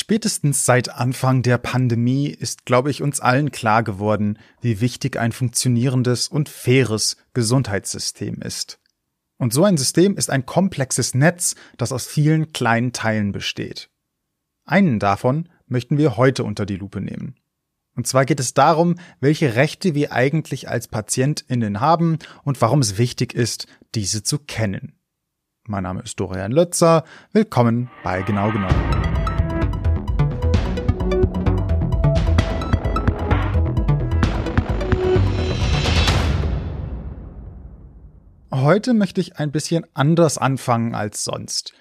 Spätestens seit Anfang der Pandemie ist, glaube ich, uns allen klar geworden, wie wichtig ein funktionierendes und faires Gesundheitssystem ist. Und so ein System ist ein komplexes Netz, das aus vielen kleinen Teilen besteht. Einen davon möchten wir heute unter die Lupe nehmen. Und zwar geht es darum, welche Rechte wir eigentlich als Patientinnen haben und warum es wichtig ist, diese zu kennen. Mein Name ist Dorian Lötzer. Willkommen bei Genau genommen. Heute möchte ich ein bisschen anders anfangen als sonst.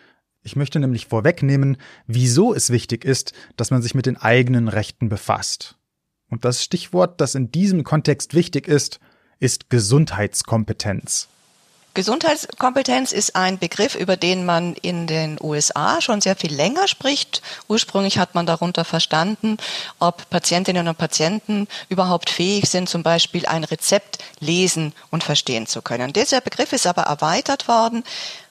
Ich möchte nämlich vorwegnehmen, wieso es wichtig ist, dass man sich mit den eigenen Rechten befasst. Und das Stichwort, das in diesem Kontext wichtig ist, ist Gesundheitskompetenz. Gesundheitskompetenz ist ein Begriff, über den man in den USA schon sehr viel länger spricht. Ursprünglich hat man darunter verstanden, ob Patientinnen und Patienten überhaupt fähig sind, zum Beispiel ein Rezept lesen und verstehen zu können. Dieser Begriff ist aber erweitert worden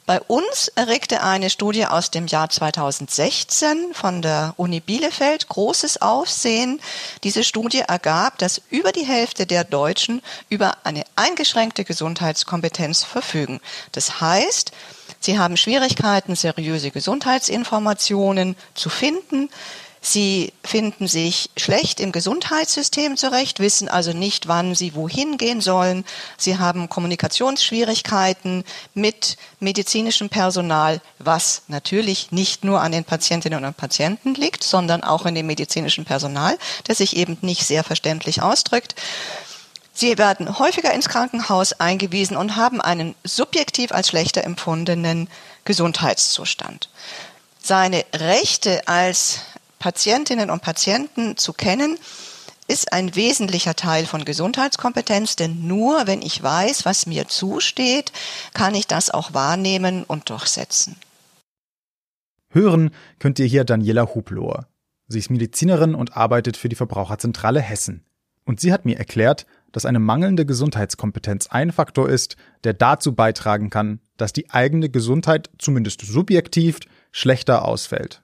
bei uns erregte eine Studie aus dem Jahr 2016 von der Uni Bielefeld großes Aufsehen. Diese Studie ergab, dass über die Hälfte der Deutschen über eine eingeschränkte Gesundheitskompetenz verfügen. Das heißt, sie haben Schwierigkeiten, seriöse Gesundheitsinformationen zu finden. Sie finden sich schlecht im Gesundheitssystem zurecht, wissen also nicht, wann sie wohin gehen sollen. Sie haben Kommunikationsschwierigkeiten mit medizinischem Personal, was natürlich nicht nur an den Patientinnen und Patienten liegt, sondern auch in dem medizinischen Personal, das sich eben nicht sehr verständlich ausdrückt. Sie werden häufiger ins Krankenhaus eingewiesen und haben einen subjektiv als schlechter empfundenen Gesundheitszustand. Seine Rechte als Patientinnen und Patienten zu kennen, ist ein wesentlicher Teil von Gesundheitskompetenz, denn nur wenn ich weiß, was mir zusteht, kann ich das auch wahrnehmen und durchsetzen. Hören könnt ihr hier Daniela Hublohr. Sie ist Medizinerin und arbeitet für die Verbraucherzentrale Hessen. Und sie hat mir erklärt, dass eine mangelnde Gesundheitskompetenz ein Faktor ist, der dazu beitragen kann, dass die eigene Gesundheit zumindest subjektiv schlechter ausfällt.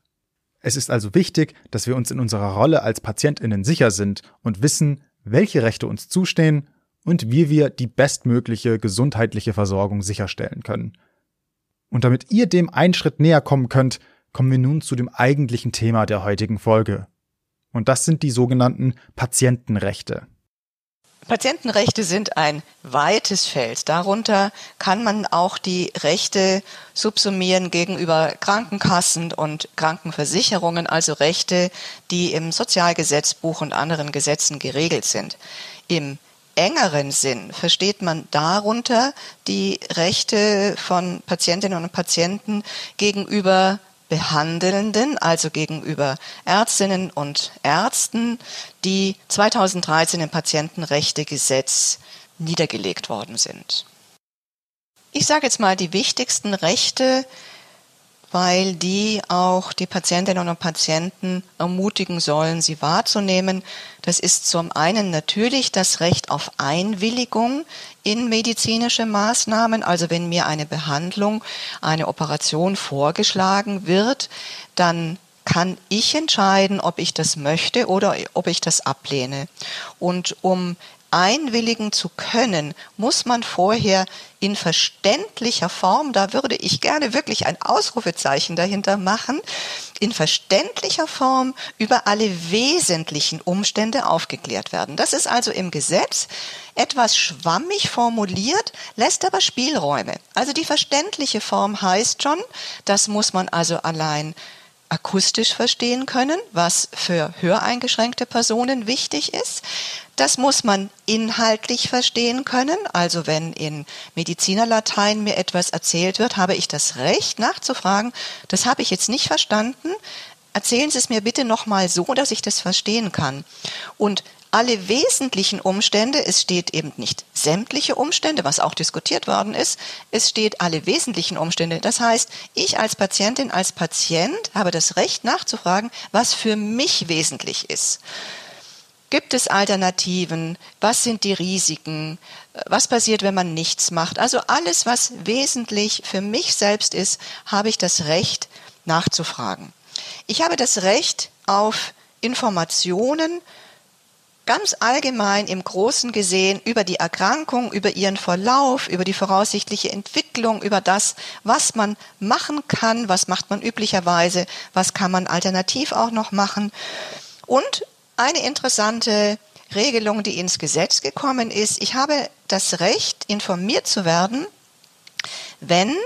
Es ist also wichtig, dass wir uns in unserer Rolle als Patientinnen sicher sind und wissen, welche Rechte uns zustehen und wie wir die bestmögliche gesundheitliche Versorgung sicherstellen können. Und damit ihr dem einen Schritt näher kommen könnt, kommen wir nun zu dem eigentlichen Thema der heutigen Folge. Und das sind die sogenannten Patientenrechte. Patientenrechte sind ein weites Feld. Darunter kann man auch die Rechte subsumieren gegenüber Krankenkassen und Krankenversicherungen, also Rechte, die im Sozialgesetzbuch und anderen Gesetzen geregelt sind. Im engeren Sinn versteht man darunter die Rechte von Patientinnen und Patienten gegenüber Behandelnden, also gegenüber Ärztinnen und Ärzten, die 2013 im Patientenrechtegesetz niedergelegt worden sind. Ich sage jetzt mal die wichtigsten Rechte, weil die auch die Patientinnen und Patienten ermutigen sollen, sie wahrzunehmen. Das ist zum einen natürlich das Recht auf Einwilligung in medizinische Maßnahmen. Also wenn mir eine Behandlung, eine Operation vorgeschlagen wird, dann kann ich entscheiden, ob ich das möchte oder ob ich das ablehne. Und um einwilligen zu können, muss man vorher in verständlicher Form, da würde ich gerne wirklich ein Ausrufezeichen dahinter machen, in verständlicher Form über alle wesentlichen Umstände aufgeklärt werden. Das ist also im Gesetz etwas schwammig formuliert, lässt aber Spielräume. Also die verständliche Form heißt schon, das muss man also allein akustisch verstehen können, was für höreingeschränkte Personen wichtig ist. Das muss man inhaltlich verstehen können. Also wenn in Medizinerlatein mir etwas erzählt wird, habe ich das Recht nachzufragen, das habe ich jetzt nicht verstanden. Erzählen Sie es mir bitte nochmal so, dass ich das verstehen kann. Und alle wesentlichen Umstände, es steht eben nicht sämtliche Umstände, was auch diskutiert worden ist, es steht alle wesentlichen Umstände. Das heißt, ich als Patientin, als Patient habe das Recht nachzufragen, was für mich wesentlich ist. Gibt es Alternativen? Was sind die Risiken? Was passiert, wenn man nichts macht? Also alles, was wesentlich für mich selbst ist, habe ich das Recht nachzufragen. Ich habe das Recht, auf Informationen ganz allgemein im Großen gesehen über die Erkrankung, über ihren Verlauf, über die voraussichtliche Entwicklung, über das, was man machen kann, was macht man üblicherweise, was kann man alternativ auch noch machen. Und eine interessante Regelung, die ins Gesetz gekommen ist, ich habe das Recht, informiert zu werden, wenn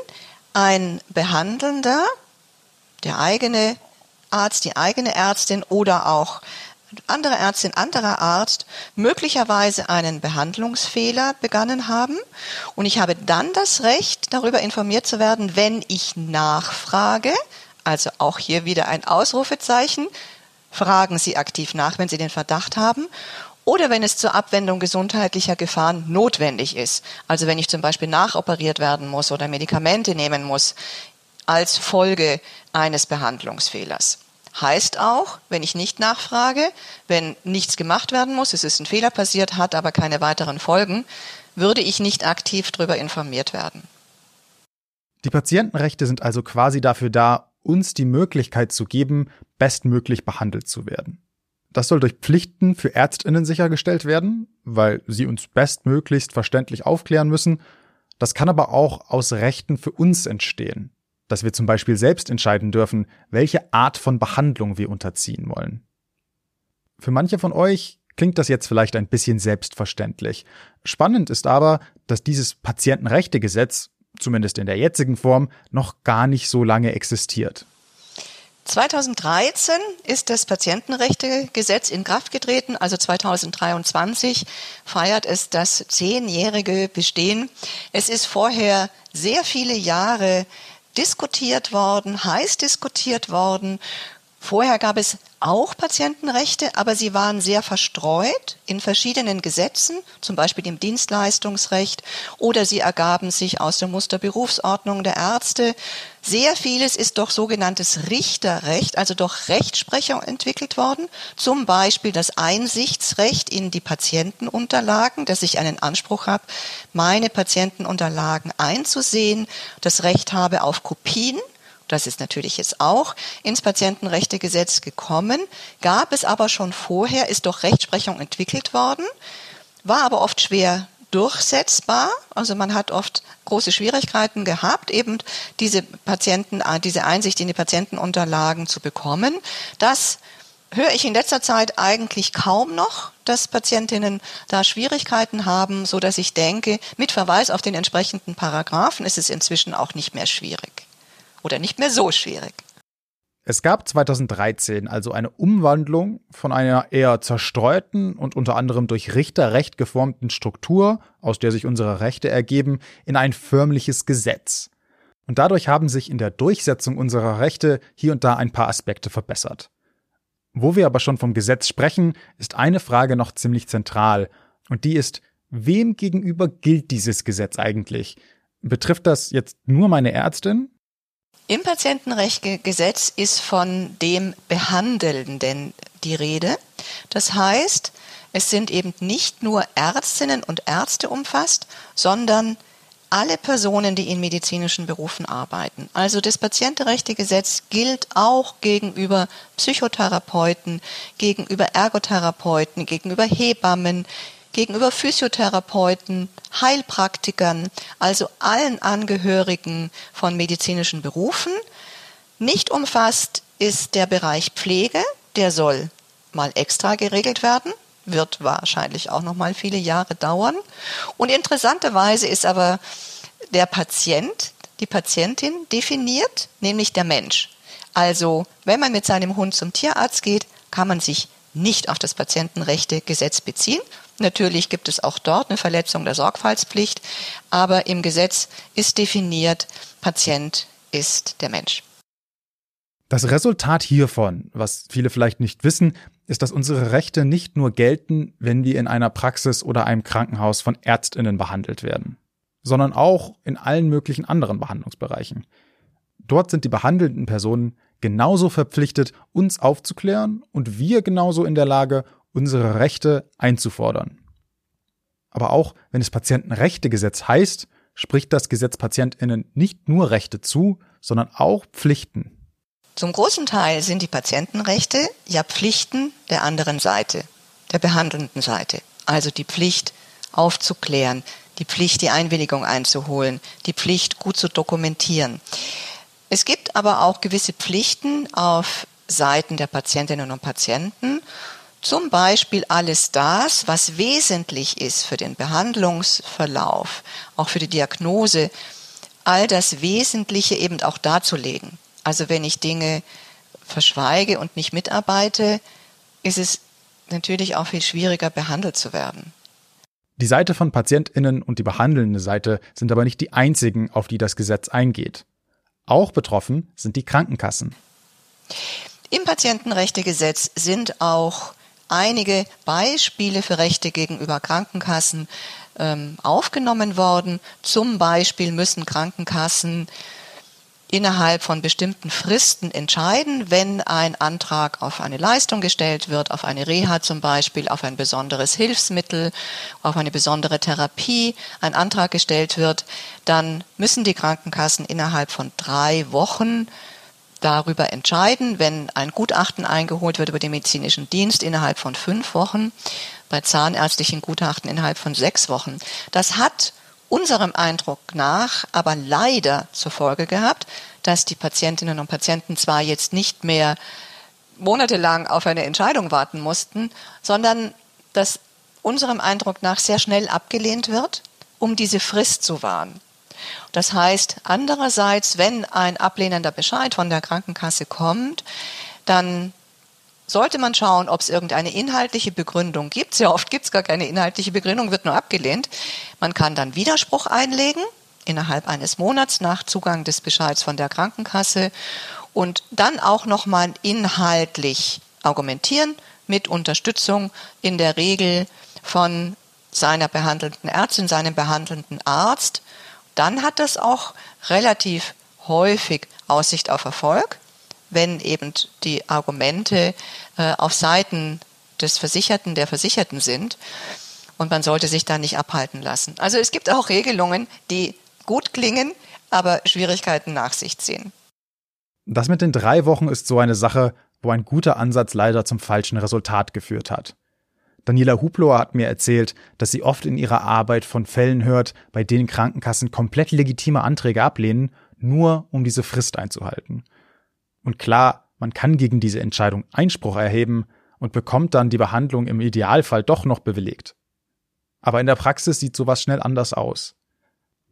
ein Behandelnder, der eigene Arzt, die eigene Ärztin oder auch andere Ärztin, anderer Arzt möglicherweise einen Behandlungsfehler begangen haben. Und ich habe dann das Recht, darüber informiert zu werden, wenn ich nachfrage, also auch hier wieder ein Ausrufezeichen, fragen Sie aktiv nach, wenn Sie den Verdacht haben. Oder wenn es zur Abwendung gesundheitlicher Gefahren notwendig ist. Also wenn ich zum Beispiel nachoperiert werden muss oder Medikamente nehmen muss als Folge eines Behandlungsfehlers. Heißt auch, wenn ich nicht nachfrage, wenn nichts gemacht werden muss, es ist ein Fehler passiert, hat aber keine weiteren Folgen, würde ich nicht aktiv darüber informiert werden. Die Patientenrechte sind also quasi dafür da, uns die Möglichkeit zu geben, bestmöglich behandelt zu werden. Das soll durch Pflichten für Ärztinnen sichergestellt werden, weil sie uns bestmöglichst verständlich aufklären müssen. Das kann aber auch aus Rechten für uns entstehen dass wir zum Beispiel selbst entscheiden dürfen, welche Art von Behandlung wir unterziehen wollen. Für manche von euch klingt das jetzt vielleicht ein bisschen selbstverständlich. Spannend ist aber, dass dieses Patientenrechtegesetz, zumindest in der jetzigen Form, noch gar nicht so lange existiert. 2013 ist das Patientenrechtegesetz in Kraft getreten, also 2023 feiert es das zehnjährige Bestehen. Es ist vorher sehr viele Jahre diskutiert worden, heiß diskutiert worden. Vorher gab es auch Patientenrechte, aber sie waren sehr verstreut in verschiedenen Gesetzen, zum Beispiel im Dienstleistungsrecht, oder sie ergaben sich aus der Musterberufsordnung der Ärzte. Sehr vieles ist durch sogenanntes Richterrecht, also durch Rechtsprechung entwickelt worden, zum Beispiel das Einsichtsrecht in die Patientenunterlagen, dass ich einen Anspruch habe, meine Patientenunterlagen einzusehen, das Recht habe auf Kopien das ist natürlich jetzt auch ins Patientenrechtegesetz gekommen, gab es aber schon vorher, ist doch Rechtsprechung entwickelt worden, war aber oft schwer durchsetzbar. Also man hat oft große Schwierigkeiten gehabt, eben diese Patienten, äh, diese Einsicht in die Patientenunterlagen zu bekommen. Das höre ich in letzter Zeit eigentlich kaum noch, dass Patientinnen da Schwierigkeiten haben, so dass ich denke, mit Verweis auf den entsprechenden Paragraphen ist es inzwischen auch nicht mehr schwierig oder nicht mehr so schwierig. Es gab 2013 also eine Umwandlung von einer eher zerstreuten und unter anderem durch Richterrecht geformten Struktur, aus der sich unsere Rechte ergeben, in ein förmliches Gesetz. Und dadurch haben sich in der Durchsetzung unserer Rechte hier und da ein paar Aspekte verbessert. Wo wir aber schon vom Gesetz sprechen, ist eine Frage noch ziemlich zentral, und die ist, wem gegenüber gilt dieses Gesetz eigentlich? Betrifft das jetzt nur meine Ärztin im Patientenrechtsgesetz ist von dem Behandelnden die Rede. Das heißt, es sind eben nicht nur Ärztinnen und Ärzte umfasst, sondern alle Personen, die in medizinischen Berufen arbeiten. Also das Patientenrechtegesetz gilt auch gegenüber Psychotherapeuten, gegenüber Ergotherapeuten, gegenüber Hebammen, gegenüber Physiotherapeuten, Heilpraktikern, also allen Angehörigen von medizinischen Berufen. Nicht umfasst ist der Bereich Pflege, der soll mal extra geregelt werden, wird wahrscheinlich auch noch mal viele Jahre dauern. Und interessanterweise ist aber der Patient, die Patientin definiert, nämlich der Mensch. Also, wenn man mit seinem Hund zum Tierarzt geht, kann man sich nicht auf das Patientenrechtegesetz beziehen, Natürlich gibt es auch dort eine Verletzung der Sorgfaltspflicht, aber im Gesetz ist definiert, Patient ist der Mensch. Das Resultat hiervon, was viele vielleicht nicht wissen, ist, dass unsere Rechte nicht nur gelten, wenn wir in einer Praxis oder einem Krankenhaus von Ärztinnen behandelt werden, sondern auch in allen möglichen anderen Behandlungsbereichen. Dort sind die behandelnden Personen genauso verpflichtet, uns aufzuklären und wir genauso in der Lage, unsere Rechte einzufordern. Aber auch wenn es Patientenrechtegesetz heißt, spricht das Gesetz PatientInnen nicht nur Rechte zu, sondern auch Pflichten. Zum großen Teil sind die Patientenrechte ja Pflichten der anderen Seite, der behandelnden Seite. Also die Pflicht aufzuklären, die Pflicht, die Einwilligung einzuholen, die Pflicht, gut zu dokumentieren. Es gibt aber auch gewisse Pflichten auf Seiten der Patientinnen und Patienten, zum Beispiel alles das, was wesentlich ist für den Behandlungsverlauf, auch für die Diagnose, all das Wesentliche eben auch darzulegen. Also wenn ich Dinge verschweige und nicht mitarbeite, ist es natürlich auch viel schwieriger behandelt zu werden. Die Seite von Patientinnen und die behandelnde Seite sind aber nicht die einzigen, auf die das Gesetz eingeht. Auch betroffen sind die Krankenkassen. Im Patientenrechtegesetz sind auch einige Beispiele für Rechte gegenüber Krankenkassen ähm, aufgenommen worden. Zum Beispiel müssen Krankenkassen innerhalb von bestimmten Fristen entscheiden, wenn ein Antrag auf eine Leistung gestellt wird, auf eine Reha zum Beispiel, auf ein besonderes Hilfsmittel, auf eine besondere Therapie, ein Antrag gestellt wird, dann müssen die Krankenkassen innerhalb von drei Wochen darüber entscheiden, wenn ein Gutachten eingeholt wird über den medizinischen Dienst innerhalb von fünf Wochen, bei zahnärztlichen Gutachten innerhalb von sechs Wochen. Das hat unserem Eindruck nach aber leider zur Folge gehabt, dass die Patientinnen und Patienten zwar jetzt nicht mehr monatelang auf eine Entscheidung warten mussten, sondern dass unserem Eindruck nach sehr schnell abgelehnt wird, um diese Frist zu wahren. Das heißt, andererseits, wenn ein ablehnender Bescheid von der Krankenkasse kommt, dann sollte man schauen, ob es irgendeine inhaltliche Begründung gibt. Sehr oft gibt es gar keine inhaltliche Begründung, wird nur abgelehnt. Man kann dann Widerspruch einlegen innerhalb eines Monats nach Zugang des Bescheids von der Krankenkasse und dann auch nochmal inhaltlich argumentieren mit Unterstützung in der Regel von seiner behandelnden Ärztin, seinem behandelnden Arzt. Dann hat das auch relativ häufig Aussicht auf Erfolg wenn eben die Argumente äh, auf Seiten des Versicherten, der Versicherten sind. Und man sollte sich da nicht abhalten lassen. Also es gibt auch Regelungen, die gut klingen, aber Schwierigkeiten nach sich ziehen. Das mit den drei Wochen ist so eine Sache, wo ein guter Ansatz leider zum falschen Resultat geführt hat. Daniela Hubloer hat mir erzählt, dass sie oft in ihrer Arbeit von Fällen hört, bei denen Krankenkassen komplett legitime Anträge ablehnen, nur um diese Frist einzuhalten. Und klar, man kann gegen diese Entscheidung Einspruch erheben und bekommt dann die Behandlung im Idealfall doch noch bewilligt. Aber in der Praxis sieht sowas schnell anders aus.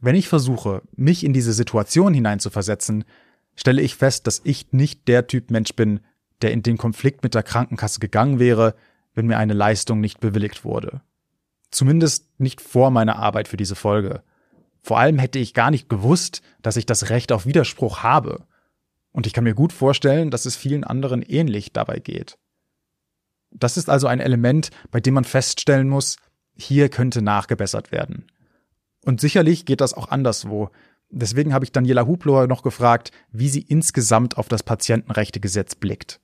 Wenn ich versuche, mich in diese Situation hineinzuversetzen, stelle ich fest, dass ich nicht der Typ Mensch bin, der in den Konflikt mit der Krankenkasse gegangen wäre, wenn mir eine Leistung nicht bewilligt wurde. Zumindest nicht vor meiner Arbeit für diese Folge. Vor allem hätte ich gar nicht gewusst, dass ich das Recht auf Widerspruch habe. Und ich kann mir gut vorstellen, dass es vielen anderen ähnlich dabei geht. Das ist also ein Element, bei dem man feststellen muss, hier könnte nachgebessert werden. Und sicherlich geht das auch anderswo. Deswegen habe ich Daniela Hubloer noch gefragt, wie sie insgesamt auf das Patientenrechtegesetz blickt.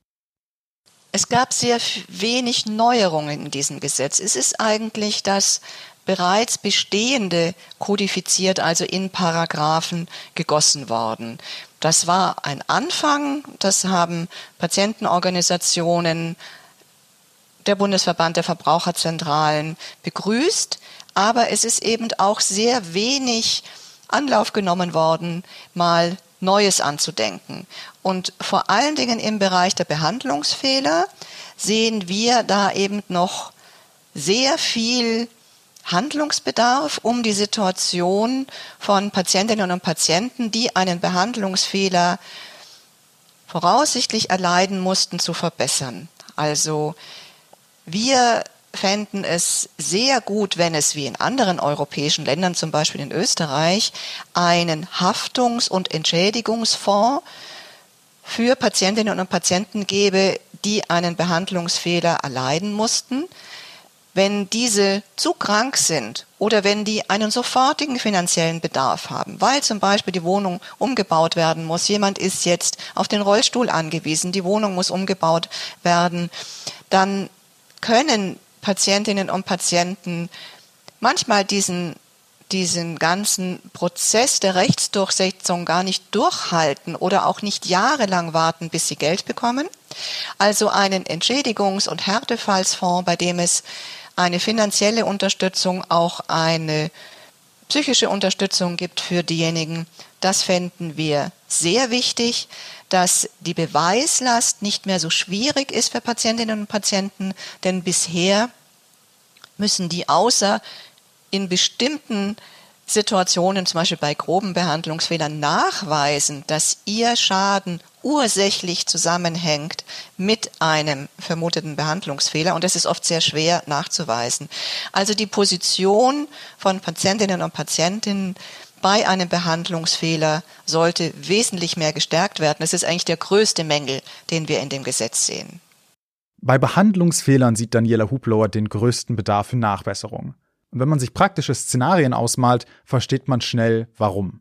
Es gab sehr wenig Neuerungen in diesem Gesetz. Es ist eigentlich das bereits bestehende kodifiziert, also in Paragraphen gegossen worden. Das war ein Anfang, das haben Patientenorganisationen, der Bundesverband der Verbraucherzentralen begrüßt, aber es ist eben auch sehr wenig Anlauf genommen worden, mal Neues anzudenken. Und vor allen Dingen im Bereich der Behandlungsfehler sehen wir da eben noch sehr viel Handlungsbedarf, um die Situation von Patientinnen und Patienten, die einen Behandlungsfehler voraussichtlich erleiden mussten, zu verbessern. Also wir fänden es sehr gut, wenn es wie in anderen europäischen Ländern, zum Beispiel in Österreich, einen Haftungs- und Entschädigungsfonds für Patientinnen und Patienten gäbe, die einen Behandlungsfehler erleiden mussten. Wenn diese zu krank sind oder wenn die einen sofortigen finanziellen Bedarf haben, weil zum Beispiel die Wohnung umgebaut werden muss, jemand ist jetzt auf den Rollstuhl angewiesen, die Wohnung muss umgebaut werden, dann können Patientinnen und Patienten manchmal diesen diesen ganzen Prozess der Rechtsdurchsetzung gar nicht durchhalten oder auch nicht jahrelang warten, bis sie Geld bekommen. Also einen Entschädigungs- und Härtefallsfonds, bei dem es eine finanzielle Unterstützung, auch eine psychische Unterstützung gibt für diejenigen, das fänden wir sehr wichtig, dass die Beweislast nicht mehr so schwierig ist für Patientinnen und Patienten, denn bisher müssen die außer in bestimmten Situationen, zum Beispiel bei groben Behandlungsfehlern, nachweisen, dass ihr Schaden ursächlich zusammenhängt mit einem vermuteten Behandlungsfehler. Und das ist oft sehr schwer nachzuweisen. Also die Position von Patientinnen und Patientinnen bei einem Behandlungsfehler sollte wesentlich mehr gestärkt werden. Das ist eigentlich der größte Mängel, den wir in dem Gesetz sehen. Bei Behandlungsfehlern sieht Daniela Hublower den größten Bedarf für Nachbesserung. Und wenn man sich praktische Szenarien ausmalt, versteht man schnell, warum.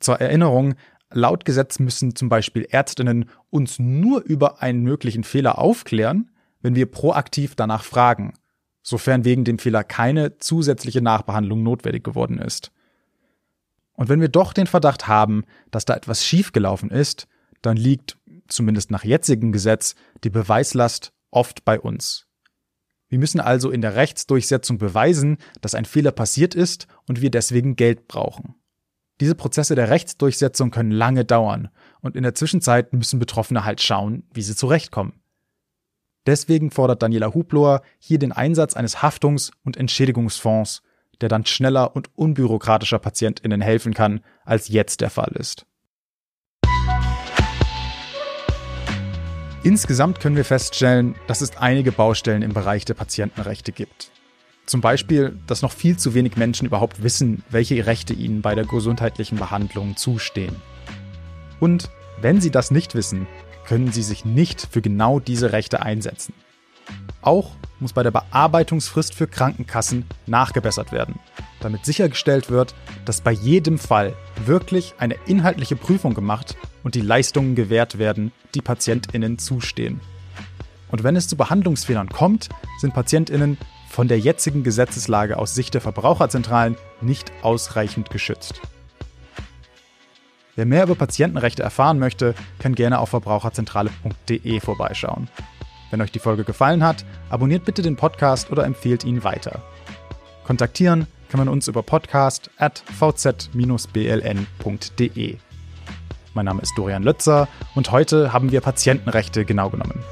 Zur Erinnerung, laut Gesetz müssen zum Beispiel Ärztinnen uns nur über einen möglichen Fehler aufklären, wenn wir proaktiv danach fragen, sofern wegen dem Fehler keine zusätzliche Nachbehandlung notwendig geworden ist. Und wenn wir doch den Verdacht haben, dass da etwas schiefgelaufen ist, dann liegt, zumindest nach jetzigem Gesetz, die Beweislast oft bei uns. Wir müssen also in der Rechtsdurchsetzung beweisen, dass ein Fehler passiert ist und wir deswegen Geld brauchen. Diese Prozesse der Rechtsdurchsetzung können lange dauern und in der Zwischenzeit müssen Betroffene halt schauen, wie sie zurechtkommen. Deswegen fordert Daniela Hubloer hier den Einsatz eines Haftungs- und Entschädigungsfonds, der dann schneller und unbürokratischer PatientInnen helfen kann, als jetzt der Fall ist. Insgesamt können wir feststellen, dass es einige Baustellen im Bereich der Patientenrechte gibt. Zum Beispiel, dass noch viel zu wenig Menschen überhaupt wissen, welche Rechte ihnen bei der gesundheitlichen Behandlung zustehen. Und wenn sie das nicht wissen, können sie sich nicht für genau diese Rechte einsetzen. Auch muss bei der Bearbeitungsfrist für Krankenkassen nachgebessert werden, damit sichergestellt wird, dass bei jedem Fall wirklich eine inhaltliche Prüfung gemacht und die Leistungen gewährt werden, die Patientinnen zustehen. Und wenn es zu Behandlungsfehlern kommt, sind Patientinnen von der jetzigen Gesetzeslage aus Sicht der Verbraucherzentralen nicht ausreichend geschützt. Wer mehr über Patientenrechte erfahren möchte, kann gerne auf verbraucherzentrale.de vorbeischauen. Wenn euch die Folge gefallen hat, abonniert bitte den Podcast oder empfehlt ihn weiter. Kontaktieren kann man uns über podcast at vz-bln.de. Mein Name ist Dorian Lötzer und heute haben wir Patientenrechte genau genommen.